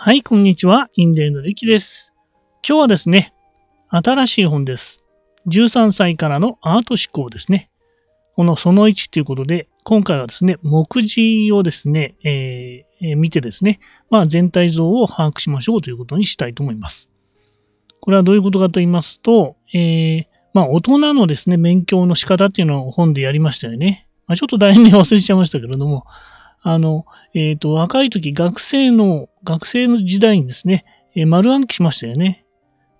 はい、こんにちは。インデーのリキです。今日はですね、新しい本です。13歳からのアート思考ですね。このその1ということで、今回はですね、目次をですね、ええ見てですね、まあ全体像を把握しましょうということにしたいと思います。これはどういうことかと言いますと、えーまあ大人のですね、勉強の仕方っていうのを本でやりましたよね。まあ、ちょっと題名忘れちゃいましたけれども、あの、えっ、と、若い時、学生の、学生の時代にですね、えー丸暗記しましたよね。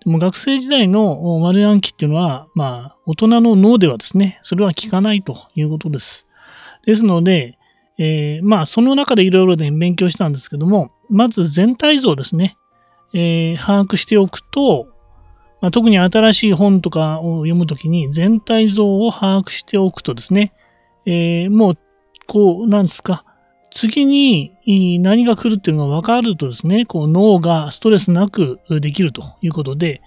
でも学生時代の丸暗記っていうのは、まあ、大人の脳ではですね、それは効かないということです。ですので、えーまあ、その中でいろいろね、勉強したんですけども、まず全体像ですね、えー把握しておくと、まあ、特に新しい本とかを読むときに全体像を把握しておくとですね、えーもう、こう、なんですか、次に何が来るっていうのが分かるとですね、こう脳がストレスなくできるということで、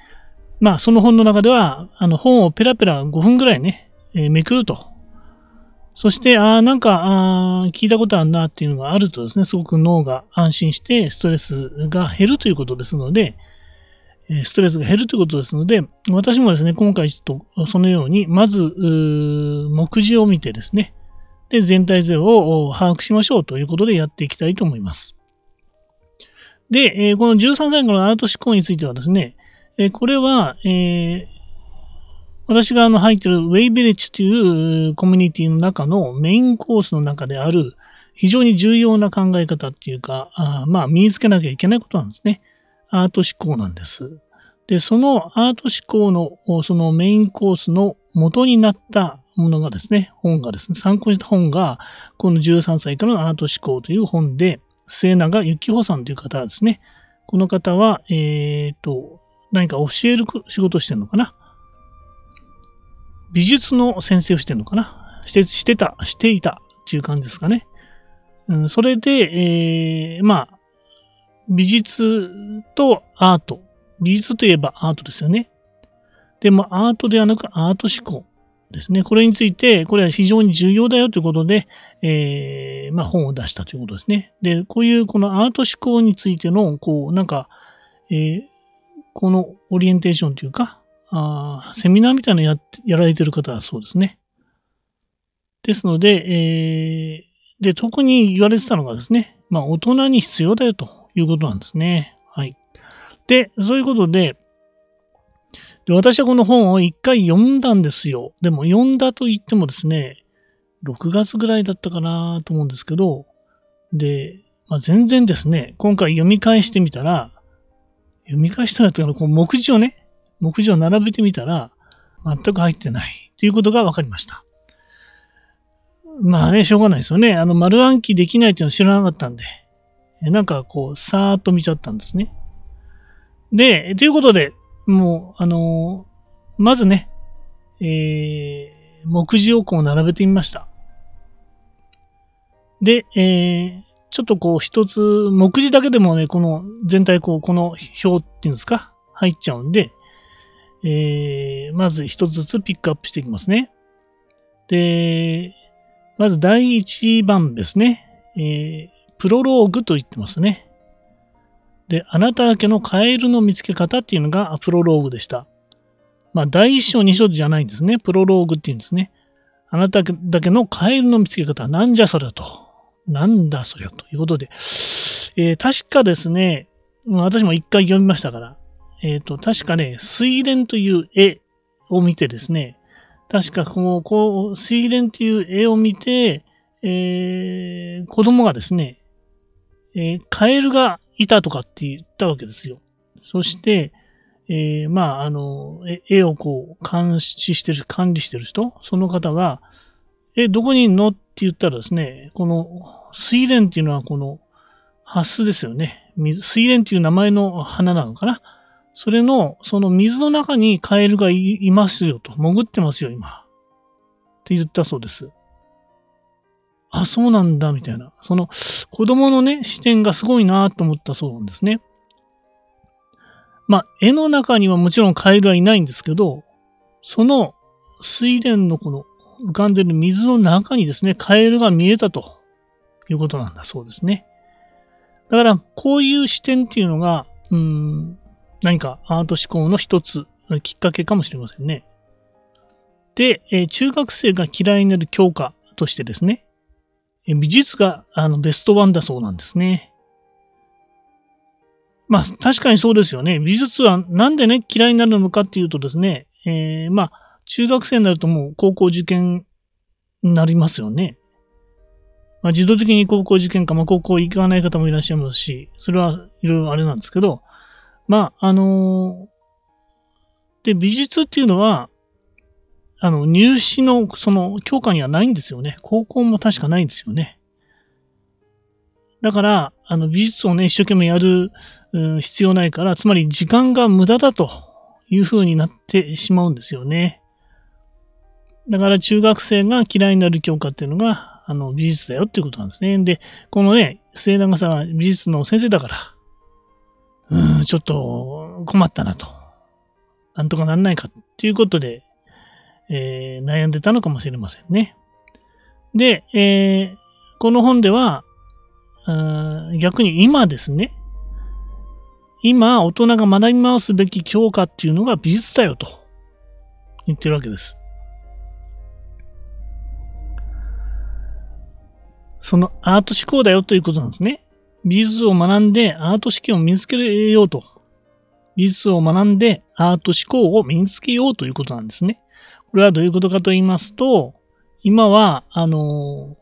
まあその本の中では、あの本をペラペラ5分ぐらいね、えーめくると。そして、ああ、なんか、あ聞いたことあるなっていうのがあるとですね、すごく脳が安心してストレスが減るということですので、ストレスが減るということですので、私もですね、今回ちょっとそのように、まず、目次を見てですね、で、全体像を把握しましょうということでやっていきたいと思います。で、この13歳からのアート思考についてはですね、これは、え私があの入っている Way Village というコミュニティの中のメインコースの中である非常に重要な考え方っていうか、あまあ身につけなきゃいけないことなんですね。アート思考なんです。で、そのアート思考のそのメインコースの元になったものがですね、本がですね、参考にした本が、この13歳からのアート思考という本で、末永幸穂さんという方ですね。この方は、えっ、と、何か教える仕事をしてるのかな？美術の先生をしてるのかな？して、してた、していたっていう感じですかね。うん、それで、えーまあ、美術とアート。美術といえばアートですよね。でもアートではなくアート思考ですね。これについて、これは非常に重要だよということで、えーまあ本を出したということですね。で、こういうこのアート思考についての、こう、なんか、えーこのオリエンテーションというか、あーセミナーみたいなのややられてる方はそうですね。ですので、えーで、特に言われてたのがですね、まあ大人に必要だよということなんですね。はい。で、そういうことで、で私はこの本を一回読んだんですよ。でも読んだと言ってもですね、6月ぐらいだったかなと思うんですけど、で、まあ、全然ですね、今回読み返してみたら、読み返したらというか、こう目次をね、目次を並べてみたら、全く入ってないということが分かりました。まあね、しょうがないですよね。あの、丸暗記できないというのを知らなかったんで、なんかこう、さーっと見ちゃったんですね。で、ということで、もう、あのーまずね、えー目次をこう並べてみました。で、えーちょっとこう一つ、目次だけでもね、この全体こう、この表っていうんですか、入っちゃうんで、えーまず一つずつピックアップしていきますね。で、まず第一番ですね、えープロローグと言ってますね。で、あなただけのカエルの見つけ方っていうのがプロローグでした。まあ、第一章、二章じゃないんですね。プロローグっていうんですね。あなただけのカエルの見つけ方、なんじゃそりゃと。なんだそりゃということで。えー確かですね、私も一回読みましたから、えっ、と、確かね、水蓮という絵を見てですね、確かこう、こう、水蓮という絵を見て、えー子供がですね、えーカエルがいたとかって言ったわけですよ。そして、えーまあ、あの、絵をこう、監視してる、管理してる人、その方が、え、どこにいんの？って言ったらですね、この、水蓮っていうのはこの、ハスですよね。水水蓮っていう名前の花なのかな？それの、その水の中にカエルがいますよと。潜ってますよ、今。って言ったそうです。あ、そうなんだ、みたいな。その、子供のね、視点がすごいなと思ったそうなんですね。まあ、絵の中にはもちろんカエルはいないんですけど、その水田のこの浮かんでる水の中にですね、カエルが見えたということなんだそうですね。だから、こういう視点っていうのが、うん、何かアート思考の一つ、きっかけかもしれませんね。で、え、中学生が嫌いになる教科としてですね、美術があのベストワンだそうなんですね。まあ、確かにそうですよね。美術はなんでね、嫌いになるのかっていうとですね、えー、まあ、中学生になるともう高校受験になりますよね。まあ、自動的に高校受験か、まあ、高校行かない方もいらっしゃいますし、それはいろいろあれなんですけど、まあ、あのー、で、美術っていうのは、あの、入試のその教科にはないんですよね。高校も確かないんですよね。だから、あの、美術をね、一生懸命やる、うん、必要ないから、つまり時間が無駄だという風になってしまうんですよね。だから中学生が嫌いになる教科っていうのが、あの、美術だよっていうことなんですね。で、このね、末永さんは美術の先生だから、うん、ちょっと困ったなと。なんとかなんないかっていうことで、えー、悩んでたのかもしれませんね。で、えー、この本では、逆に今ですね、今、大人が学び回すべき教科っていうのが美術だよと言ってるわけです。そのアート思考だよということなんですね。美術を学んでアート思考を身につけようと。美術を学んでアート思考を身につけようということなんですね。これはどういうことかと言いますと、今は、あの、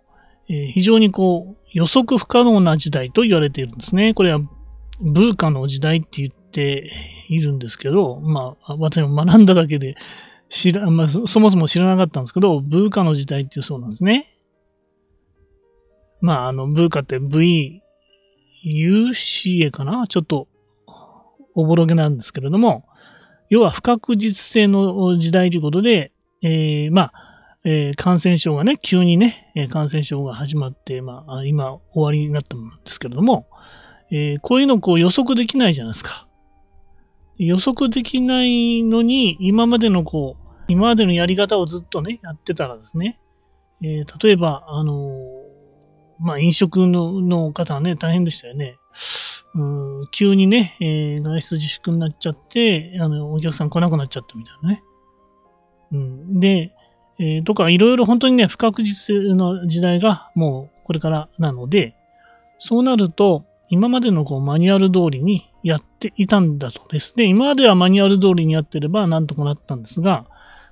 えー、非常にこう、予測不可能な時代と言われているんですね。これは、ブーカの時代って言っているんですけど、まあ、私も学んだだけで知ら、まあ、そもそも知らなかったんですけど、ブーカの時代っていうそうなんですね。まあ、あの、ブーカって VUCA かな？ちょっと、おぼろげなんですけれども、要は不確実性の時代ということで、えー、まあ、えー、感染症がね、急にね、え感染症が始まって、まあ、今終わりになったんですけれども、えー、こういうのこう予測できないじゃないですか。予測できないのに、今までのこう、今までのやり方をずっとね、やってたらですね、えー、例えば、あのまあ、飲食のの方はね、大変でしたよね。うん急にね、えー、外出自粛になっちゃって、あの、お客さん来なくなっちゃったみたいなね。うん、で、えー、とかいろいろ本当にね、不確実の時代がもうこれからなので、そうなると、今までのこうマニュアル通りにやっていたんだとですね、今まではマニュアル通りにやってればなんとかなったんですが、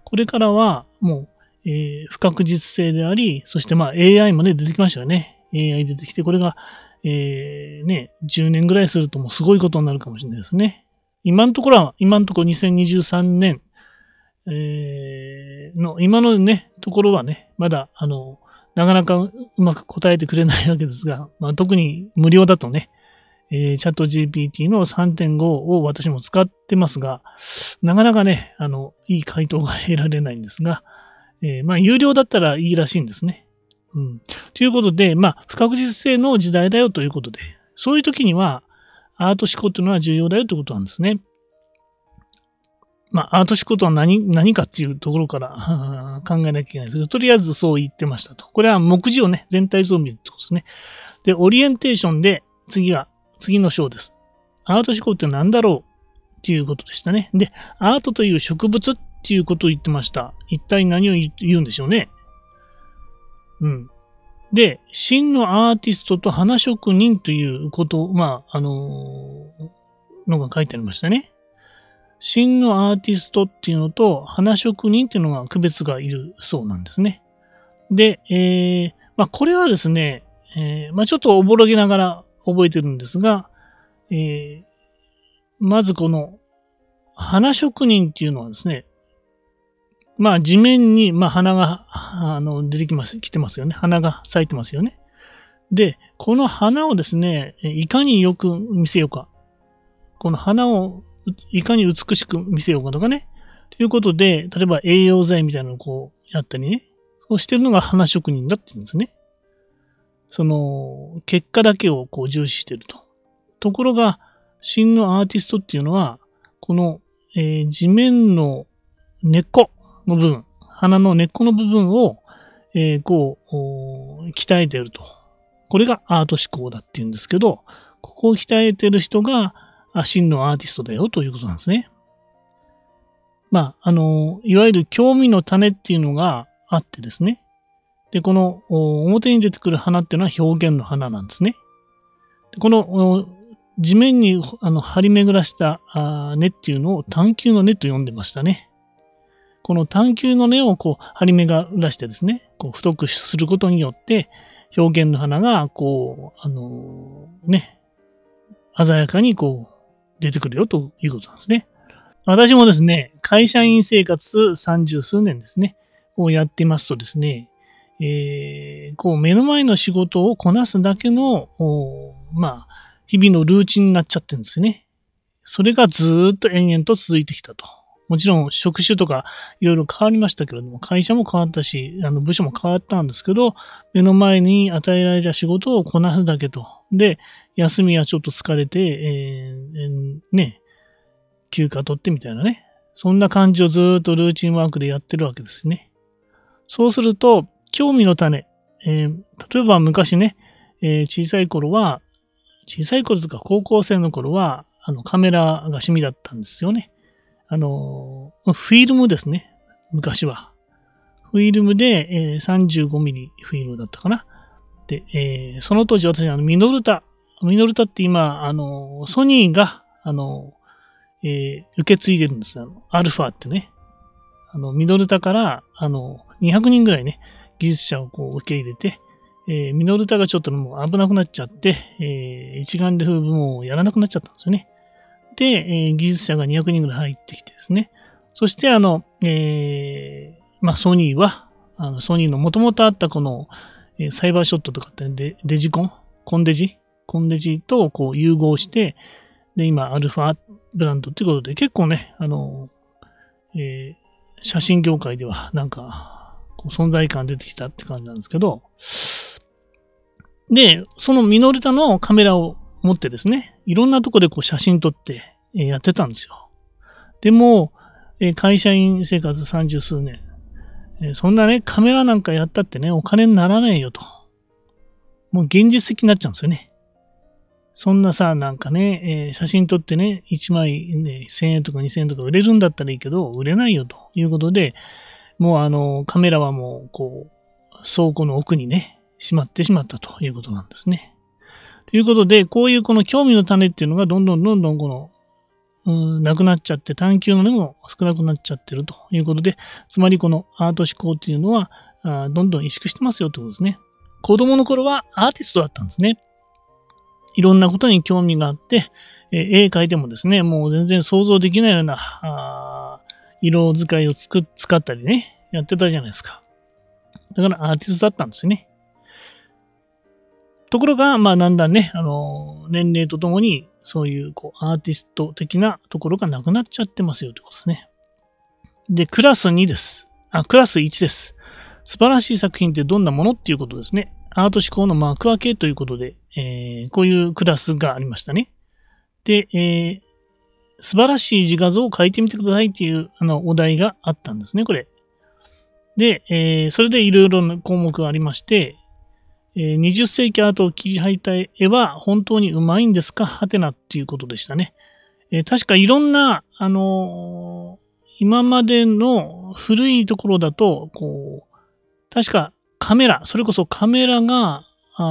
これからはもう、えー、不確実性であり、そしてまあ AI もね、出てきましたよね。AI 出てきて、これが、えー、ね、10年ぐらいするともうすごいことになるかもしれないですね。今のところは、今のところ2023年、えー、の、今のね、ところはね、まだ、あの、なかなかうまく答えてくれないわけですが、まあ、特に無料だとね、えー、チャット GPT の3.5を私も使ってますが、なかなかね、あの、いい回答が得られないんですが、えー、まあ、有料だったらいいらしいんですね。うん。ということで、まあ、不確実性の時代だよということで、そういう時には、アート思考というのは重要だよということなんですね。まあ、アート思考とは何何かっていうところから考えなきゃいけないですけど、とりあえずそう言ってましたと。これは目次をね、全体像を見るってことですね。で、オリエンテーションで次が、次の章です。アート思考って何だろうっていうことでしたね。で、アートという植物っていうことを言ってました。一体何を言うんでしょうね。うん。で、真のアーティストと花職人ということ、まあ、あのー、のが書いてありましたね。真のアーティストっていうのと花職人っていうのが区別がいるそうなんですね。で、えー、まあ、これはですね、えー、まあ、ちょっとおぼろげながら覚えてるんですが、えー、まずこの花職人っていうのはですね、まあ地面に、まあ花が、あの、出てきます、来てますよね。花が咲いてますよね。で、この花をですね、いかによく見せようか。この花をいかに美しく見せようかとかね。ということで、例えば栄養剤みたいなのをこうやったりね。そうしてるのが花職人だって言うんですね。その、結果だけをこう重視してると。ところが、真のアーティストっていうのは、この、えー、地面の根っこの部分、花の根っこの部分を、えー、こう、鍛えてると。これがアート思考だっていうんですけど、ここを鍛えてる人が真のアーティストだよということなんですね。まあ、あの、いわゆる興味の種っていうのがあってですね。で、この表に出てくる花っていうのは表現の花なんですね。でこの地面にあの張り巡らした根っていうのを探求の根と呼んでましたね。この探求の根をこう張り巡らしてですね、こう太くすることによって、表現の花が、こう、あのー、ね、鮮やかにこう、出てくるよということなんですね。私もですね、会社員生活三十数年ですね、をやってますとですね、えー、こう目の前の仕事をこなすだけの、まあ、日々のルーチンになっちゃってるんですね。それがずっと延々と続いてきたと。もちろん職種とかいろいろ変わりましたけれども、会社も変わったし、あの部署も変わったんですけど、目の前に与えられた仕事をこなすだけと。で、休みはちょっと疲れて、えー、ね、休暇取ってみたいなね。そんな感じをずっとルーチンワークでやってるわけですね。そうすると、興味の種。えー、例えば昔ね、えー、小さい頃は、小さい頃とか高校生の頃は、あのカメラが趣味だったんですよね。あの、フィルムですね。昔は。フィルムで、えー、35ミリフィルムだったかな。で、えー、その当時私、あの、ミノルタ。ミノルタって今、あの、ソニーが、あの、えー、受け継いでるんですよ。アルファってね。あの、ミノルタから、あの、200人ぐらいね、技術者をこう受け入れて、えー、ミノルタがちょっともう危なくなっちゃって、えー、一眼レフもうやらなくなっちゃったんですよね。で、えー、技術者が200人ぐらい入ってきてですね。そして、あの、えー、まあ、ソニーは、あのソニーの元々あったこの、えー、サイバーショットとかってデデジコン？コンデジ？コンデジとこう融合して、で、今、アルファブランドっていうことで、結構ね、あの、えー、写真業界ではなんか、こう存在感出てきたって感じなんですけど、で、そのミノルタのカメラを持ってですね、いろんなとこでこう写真撮ってやってたんですよ。でも、会社員生活三十数年、そんなね、カメラなんかやったってね、お金にならないよと。もう現実的になっちゃうんですよね。そんなさ、なんかね、えー、写真撮ってね、1枚、ね、1000円とか2000円とか売れるんだったらいいけど、売れないよということで、もうあの、カメラはもう、こう、倉庫の奥にね、しまってしまったということなんですね。ということで、こういうこの興味の種っていうのがどんどんどんどんこの、うん、なくなっちゃって、探求の根も少なくなっちゃってるということで、つまりこのアート思考っていうのは、あどんどん萎縮してますよってことですね。子供の頃はアーティストだったんですね。いろんなことに興味があって、え絵描いてもですね、もう全然想像できないような、あ色使いをつく使ったりね、やってたじゃないですか。だからアーティストだったんですよね。ところが、まあ、だんだんね、あの、年齢とともに、そういう、こう、アーティスト的なところがなくなっちゃってますよということですね。で、クラス2です。あ、クラス1です。素晴らしい作品ってどんなものっていうことですね。アート思考の幕開けということで、えー、こういうクラスがありましたね。で、えー、素晴らしい自画像を描いてみてくださいっていうあのお題があったんですね、これ。で、えー、それでいろいろな項目がありまして、20世紀アートを切り開いた絵は本当にうまいんですか？はてなっていうことでしたね。え、確かいろんな、あの、今までの古いところだと、こう、確かカメラ、それこそカメラが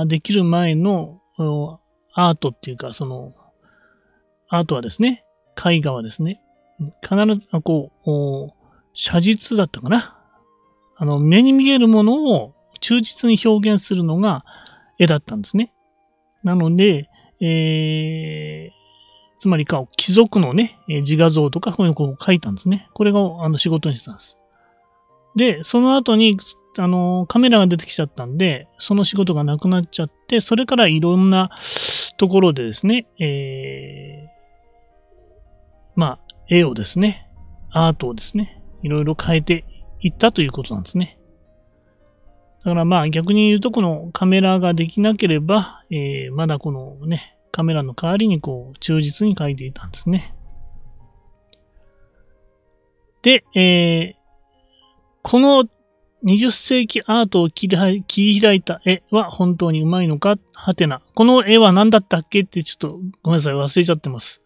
できる前のアートっていうか、その、アートはですね、絵画はですね、必ず、こう、写実だったかな。あの、目に見えるものを忠実に表現するのが絵だったんですね。なので、えー、つまりか、貴族のね、自画像とか、こういうのを描いたんですね。これがあの仕事にしたんです。で、その後に、あの、カメラが出てきちゃったんで、その仕事がなくなっちゃって、それからいろんな ところでですね、えー、まあ、絵をですね、アートをですね、いろいろ変えていったということなんですね。だからまあ逆に言うとこのカメラができなければ、えー、まだこのね、カメラの代わりにこう忠実に描いていたんですね。で、えー、この20世紀アートを切り開いた絵は本当にうまいのか？はてな。この絵は何だったっけってちょっとごめんなさい、忘れちゃってます。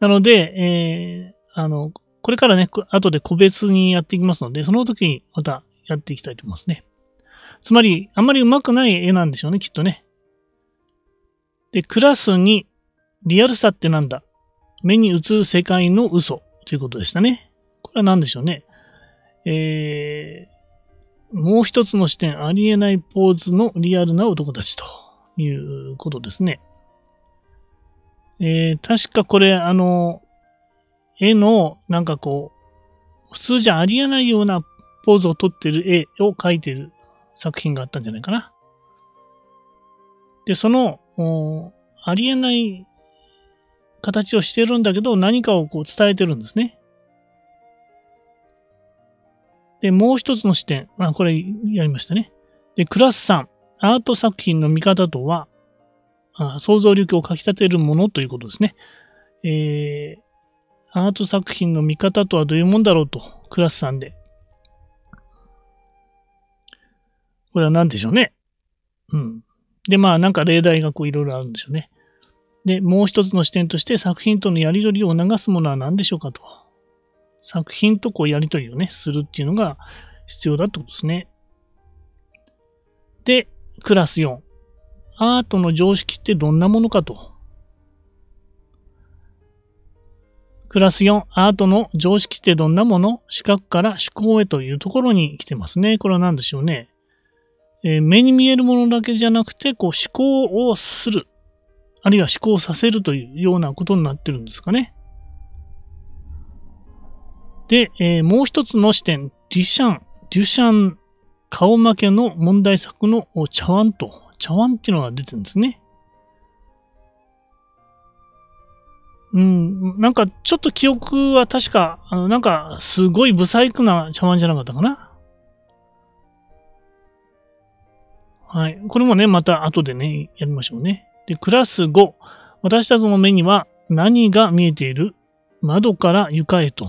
なので、えー、あの、これからね、後で個別にやっていきますので、その時にまたやっていきたいと思いますね。つまり、あんまり上手くない絵なんでしょうね、きっとね。で、クラスにリアルさってなんだ目に映る世界の嘘ということでしたね。これは何でしょうね。えー、もう一つの視点、ありえないポーズのリアルな男たちということですね。えー、確かこれ、あの、絵の、なんかこう、普通じゃありえないようなポーズを撮ってる絵を描いてる作品があったんじゃないかな。で、その、ありえない形をしてるんだけど、何かをこう伝えてるんですね。で、もう一つの視点。あ、これやりましたね。で、クラス3。アート作品の見方とは、あ想像力をかき立てるものということですね。えー、アート作品の見方とはどういうもんだろうと、クラス3で。これは何でしょうね。うん。で、まあ、なんか例題がこういろいろあるんでしょうね。で、もう一つの視点として作品とのやりとりを促すものは何でしょうかと。作品とこうやりとりをね、するっていうのが必要だってことですね。で、クラス4。アートの常識ってどんなものかと。クラス4、アートの常識ってどんなもの？視覚から思考へというところに来てますね。これは何でしょうね？えー、目に見えるものだけじゃなくて、こう思考をする。あるいは思考させるというようなことになってるんですかね。で、えー、もう一つの視点、デュシャン、デュシャン顔負けの問題作の茶碗と、茶碗っていうのが出てるんですね。うん、なんかちょっと記憶は確か、あのなんかすごい不細工な茶碗じゃなかったかな。はい。これもね、また後でね、やりましょうね。で、クラス5。私たちの目には何が見えている？窓から床へと。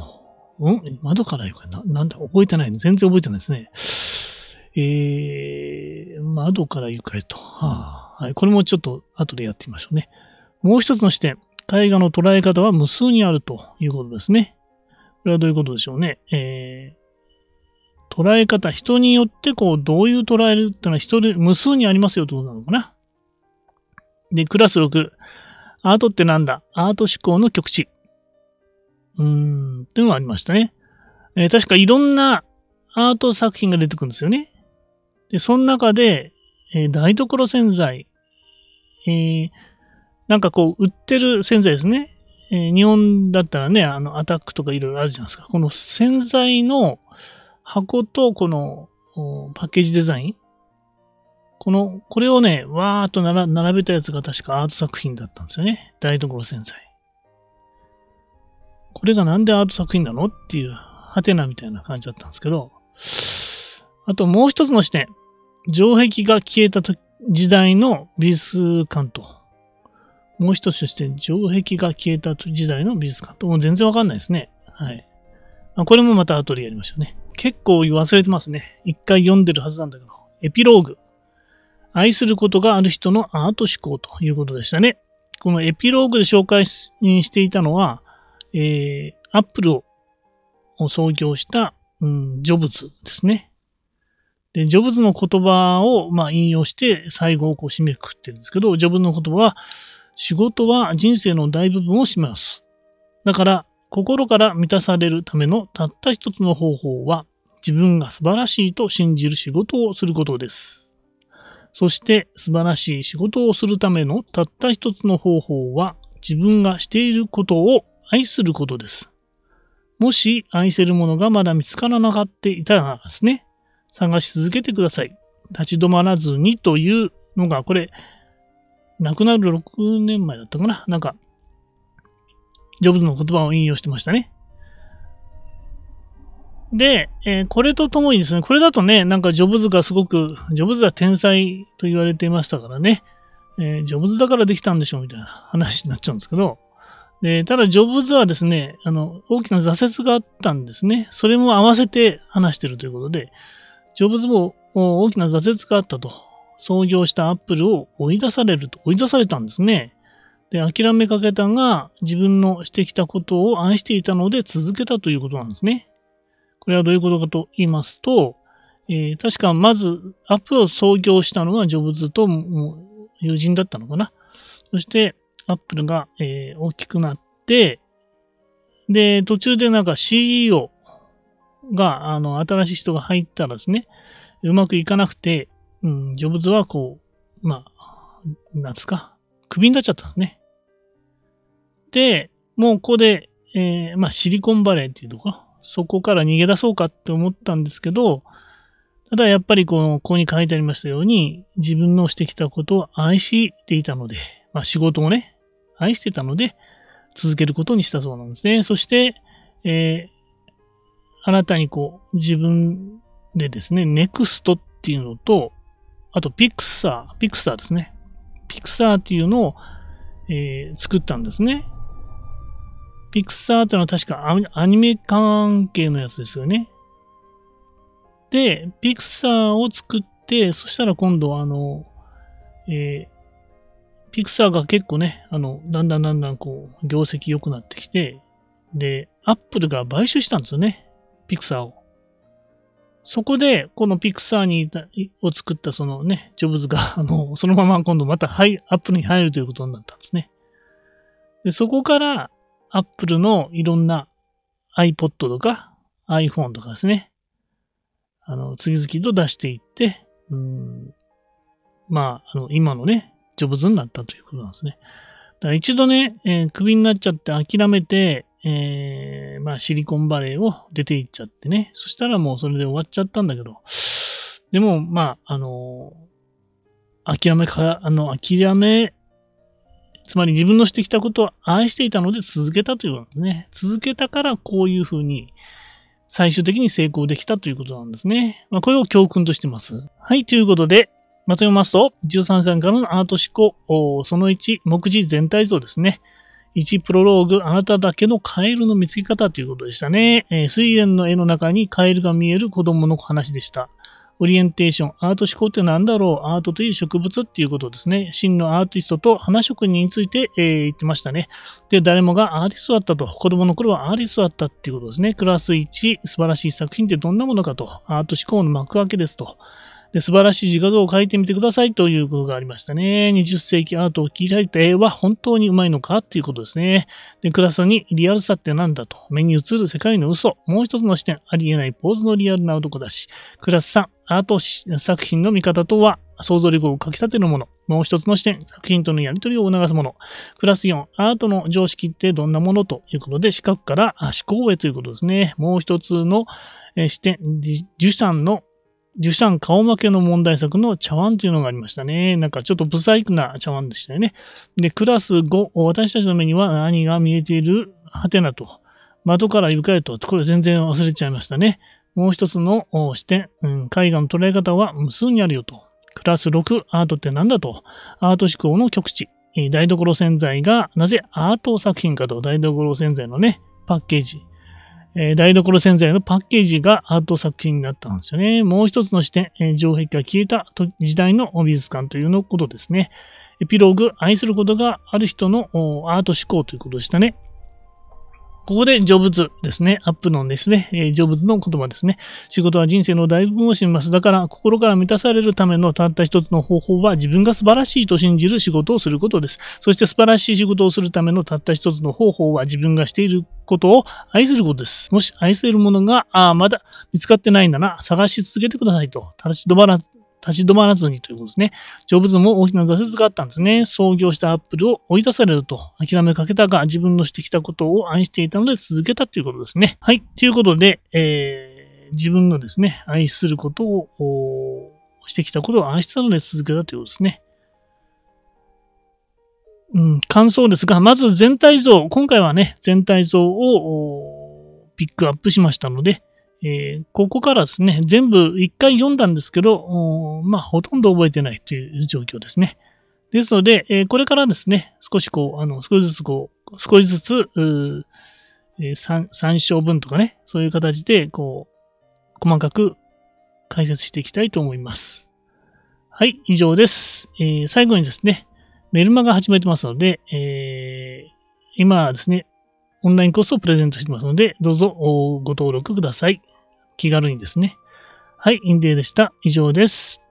ん？窓から床へ？な。なんだ？覚えてないね。全然覚えてないですね。えー、窓から床へと。はあ、はい。これもちょっと後でやってみましょうね。もう一つの視点。絵画の捉え方は無数にあるということですね。これはどういうことでしょうね？えー、捉え方、人によってこう、どういう捉えるってのは人で無数にありますよということなのかな。で、クラス6。アートってなんだ？アート思考の極致。うーん、っていうのがありましたね。えー、確かいろんなアート作品が出てくるんですよね。で、その中で、えー、台所洗剤、えー、なんかこう、売ってる洗剤ですね。えー、日本だったらね、あの、アタックとかいろいろあるじゃないですか。この洗剤の箱とこのパッケージデザイン？この、これをね、わーっと並べたやつが確かアート作品だったんですよね。台所洗剤。これがなんでアート作品なの？っていう、ハテナみたいな感じだったんですけど、あともう一つの視点。城壁が消えた時代の美術館と。もう一つとして、城壁が消えた時代の美術館と。もう全然わかんないですね。はい。これもまた後でやりましょうね。結構忘れてますね。一回読んでるはずなんだけど。エピローグ。愛することがある人のアート思考ということでしたね。このエピローグで紹介していたのは、えー、アップルを創業した、うん、ジョブズですね。で、ジョブズの言葉を、まあ、引用して最後をこう締めくくってるんですけど、ジョブズの言葉は、仕事は人生の大部分を占めます。だから、心から満たされるためのたった一つの方法は、自分が素晴らしいと信じる仕事をすることです。そして素晴らしい仕事をするためのたった一つの方法は自分がしていることを愛することです。もし愛せるものがまだ見つからなかったいたらですね、探し続けてください。立ち止まらずにというのが、これ、亡くなる6年前だったかななんか、ジョブズの言葉を引用してましたね。で、えー、これとともにですね、これだとね、なんかジョブズがすごく、ジョブズは天才と言われていましたからね、えー、ジョブズだからできたんでしょうみたいな話になっちゃうんですけど、でただジョブズはですね、あの、大きな挫折があったんですね。それも合わせて話してるということで、ジョブズも大きな挫折があったと。創業したアップルを追い出されると。追い出されたんですね。で、諦めかけたが、自分のしてきたことを愛していたので続けたということなんですね。これはどういうことかと言いますと、えー、確かまず、アップルを創業したのがジョブズと友人だったのかな。そして、アップルが、えー、大きくなって、で、途中でなんか CEO が、あの、新しい人が入ったらですね、うまくいかなくて、うん、ジョブズはこう、まあ、なんつか、クビになっちゃったんですね。で、もうここで、えー、まあ、シリコンバレーっていうところ、そこから逃げ出そうかって思ったんですけど、ただやっぱりこの、ここに書いてありましたように、自分のしてきたことを愛していたので、まあ仕事をね、愛してたので、続けることにしたそうなんですね。そして、えー、あなたにこう、自分でですね、ネクストっていうのと、あとピクサー、ピクサーですね。ピクサーっていうのを、えー、作ったんですね。ピクサーってのは確かアニメ関係のやつですよね。で、ピクサーを作って、そしたら今度はあの、えー、ピクサーが結構ね、あの、だんだんだんだんこう、業績良くなってきて、で、アップルが買収したんですよね。ピクサーを。そこで、このピクサーにたを作ったそのね、ジョブズが、あの、そのまま今度またハイ、アップルに入るということになったんですね。で、そこから、アップルのいろんな iPod とか iPhone とかですね、あの、次々と出していって、うん、まあ、あの、今のね、ジョブズになったということなんですね。だから一度ね、えー、クビになっちゃって諦めて、えー、まあ、シリコンバレーを出ていっちゃってね。そしたらもうそれで終わっちゃったんだけど。でも、まあ、あのー、諦めか、あの、諦め、つまり自分のしてきたことを愛していたので続けたということなんですね。続けたからこういうふうに最終的に成功できたということなんですね。まあ、これを教訓としてます。はい、ということで、まとめますと、13歳からのアート思考、その1、目次全体像ですね。1プロローグ、あなただけのカエルの見つけ方ということでしたね。えー、水蓮の絵の中にカエルが見える子供の話でした。オリエンテーション、アート思考って何だろう？アートという植物っていうことですね。真のアーティストと花職人について、えー、言ってましたね。で、誰もがアーティストだったと。子供の頃はアーティストだったっていうことですね。クラス1、素晴らしい作品ってどんなものかと。アート思考の幕開けですと。で素晴らしい自画像を描いてみてくださいということがありましたね。20世紀アートを切り開いた絵は本当にうまいのかっていうことですね。で、クラスにリアルさって何だと。目に映る世界の嘘。もう一つの視点。ありえないポーズのリアルな男だし。クラス3、アート作品の見方とは、想像力をかき立てるもの。もう一つの視点、作品とのやりとりを促すもの。クラス4、アートの常識ってどんなものということで、視覚から思考へということですね。もう一つの視点、デュシャンのデュシャン顔負けの問題作の茶碗というのがありましたね。なんかちょっとブサイクな茶碗でしたよね。で、クラス5、私たちの目には何が見えているはてなと。窓から床へと。これ全然忘れちゃいましたね。もう一つの視点、うん、絵画の捉え方は無数にあるよと。クラス6、アートって何だと。アート思考の極致。台所洗剤がなぜアート作品かと。台所洗剤のね、パッケージ。えー、台所洗剤のパッケージがアート作品になったんですよね。もう一つの視点、えー、城壁が消えた時代の美術館というのことですね。エピローグ、愛することがある人のアート思考ということでしたね。ここでジョブズですね。アップのですね、ジョブズの言葉ですね。仕事は人生の大部分を占めます。だから心から満たされるためのたった一つの方法は自分が素晴らしいと信じる仕事をすることです。そして素晴らしい仕事をするためのたった一つの方法は自分がしていることを愛することです。もし愛せるものが、あまだ見つかってないんだな、探し続けてくださいと。立ち止まら立ち止まらずにということですね。ジョブズも大きな挫折があったんですね。創業したアップルを追い出されると諦めかけたが、自分のしてきたことを愛していたので続けたということですね。はい。ということで、えー、自分のですね、愛することを、してきたことを愛したので続けたということですね。うん、感想ですが、まず全体像、今回はね、全体像をピックアップしましたので、えー、ここからですね、全部一回読んだんですけど、まあ、ほとんど覚えてないという状況ですね。ですので、えー、これからですね、少しこう、あの、少しずつこう、少しずつ、えー、参照文とかね、そういう形で、こう、細かく解説していきたいと思います。はい、以上です。えー、最後にですね、メルマガ始めてますので、えー、今ですね、オンラインコースをプレゼントしてますので、どうぞご登録ください。気軽にですね。はい、インデーでした。以上です。